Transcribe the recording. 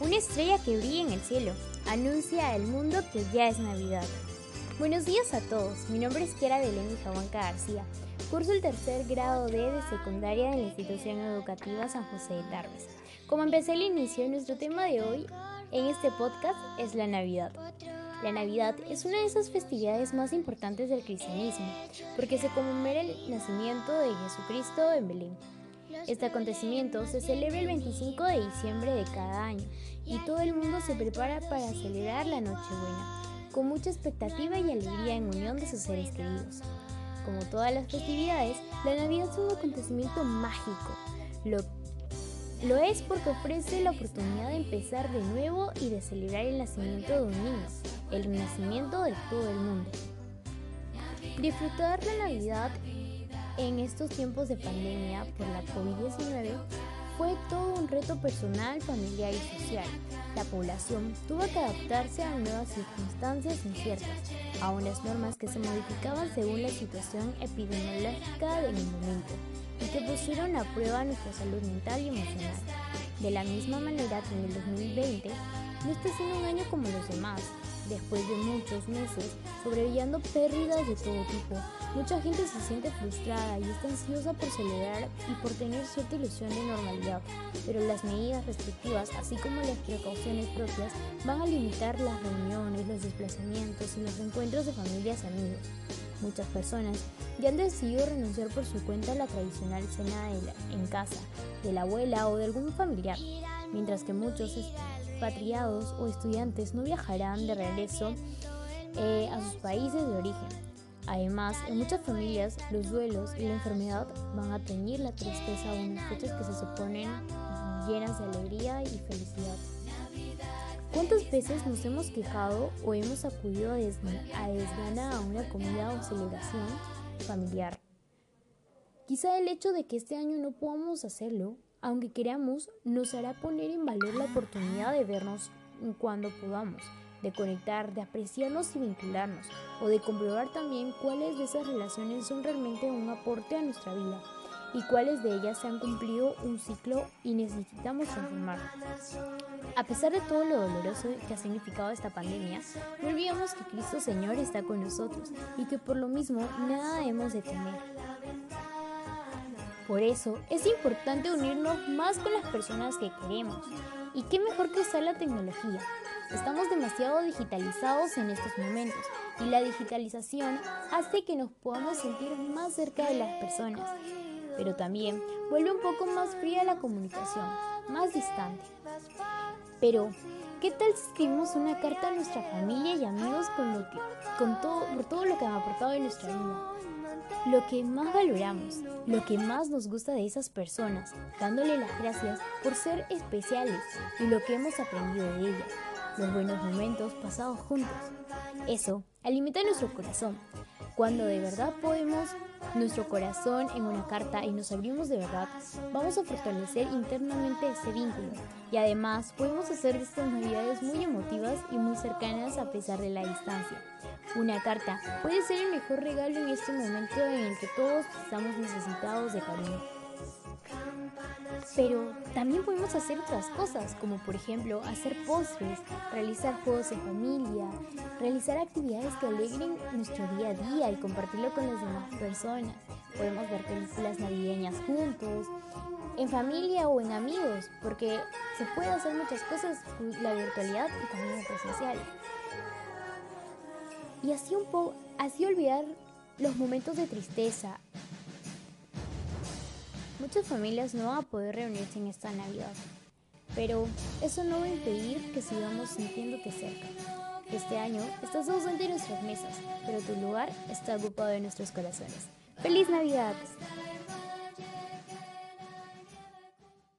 Una estrella que brilla en el cielo anuncia al mundo que ya es Navidad. Buenos días a todos, mi nombre es Kiara Belén Jahuanca García. Curso el tercer grado D de secundaria de la institución educativa San José de Tarbes. Como empecé el inicio, nuestro tema de hoy en este podcast es la Navidad. La Navidad es una de esas festividades más importantes del cristianismo, porque se conmemora el nacimiento de Jesucristo en Belén. Este acontecimiento se celebra el 25 de diciembre de cada año y todo el mundo se prepara para celebrar la Nochebuena, con mucha expectativa y alegría en unión de sus seres queridos. Como todas las festividades, la Navidad es un acontecimiento mágico. Lo, lo es porque ofrece la oportunidad de empezar de nuevo y de celebrar el nacimiento de un niño, el nacimiento de todo el mundo. Disfrutar la Navidad en estos tiempos de pandemia por la COVID-19 fue todo un reto personal, familiar y social. La población tuvo que adaptarse a nuevas circunstancias inciertas, a unas normas que se modificaban según la situación epidemiológica del momento y que pusieron a prueba nuestra salud mental y emocional. De la misma manera que en el 2020 no está siendo un año como los demás, después de muchos meses sobreviviendo pérdidas de todo tipo, Mucha gente se siente frustrada y está ansiosa por celebrar y por tener cierta ilusión de normalidad, pero las medidas restrictivas, así como las precauciones propias, van a limitar las reuniones, los desplazamientos y los encuentros de familias y amigos. Muchas personas ya han decidido renunciar por su cuenta a la tradicional cena en casa, de la abuela o de algún familiar, mientras que muchos expatriados o estudiantes no viajarán de regreso eh, a sus países de origen Además, en muchas familias, los duelos y la enfermedad van a teñir la tristeza de unas fechas que se suponen llenas de alegría y felicidad. ¿Cuántas veces nos hemos quejado o hemos acudido a, desgana a una comida o celebración familiar? Quizá el hecho de que este año no podamos hacerlo, aunque queramos, nos hará poner en valor la oportunidad de vernos cuando podamos de conectar, de apreciarnos y vincularnos, o de comprobar también cuáles de esas relaciones son realmente un aporte a nuestra vida y cuáles de ellas se han cumplido un ciclo y necesitamos transformar. A pesar de todo lo doloroso que ha significado esta pandemia, no olvidemos que Cristo Señor está con nosotros y que por lo mismo nada debemos de temer. Por eso es importante unirnos más con las personas que queremos. Y qué mejor que usar la tecnología, Estamos demasiado digitalizados en estos momentos y la digitalización hace que nos podamos sentir más cerca de las personas, pero también vuelve un poco más fría la comunicación, más distante. Pero, ¿qué tal si escribimos una carta a nuestra familia y amigos con lo que, con todo, por todo lo que han aportado en nuestra vida? Lo que más valoramos, lo que más nos gusta de esas personas, dándole las gracias por ser especiales y lo que hemos aprendido de ellas los buenos momentos pasados juntos. Eso alimenta nuestro corazón. Cuando de verdad podemos nuestro corazón en una carta y nos abrimos de verdad, vamos a fortalecer internamente ese vínculo. Y además podemos hacer estas navidades muy emotivas y muy cercanas a pesar de la distancia. Una carta puede ser el mejor regalo en este momento en el que todos estamos necesitados de cariño. Pero también podemos hacer otras cosas, como por ejemplo hacer postres, realizar juegos en familia, realizar actividades que alegren nuestro día a día y compartirlo con las demás personas. Podemos ver películas navideñas juntos, en familia o en amigos, porque se puede hacer muchas cosas con la virtualidad y también en presencial. Y así un poco, así olvidar los momentos de tristeza, Muchas familias no van a poder reunirse en esta Navidad, pero eso no va a impedir que sigamos sintiéndote cerca. Este año estás ausente en nuestras mesas, pero tu lugar está ocupado en nuestros corazones. ¡Feliz Navidad!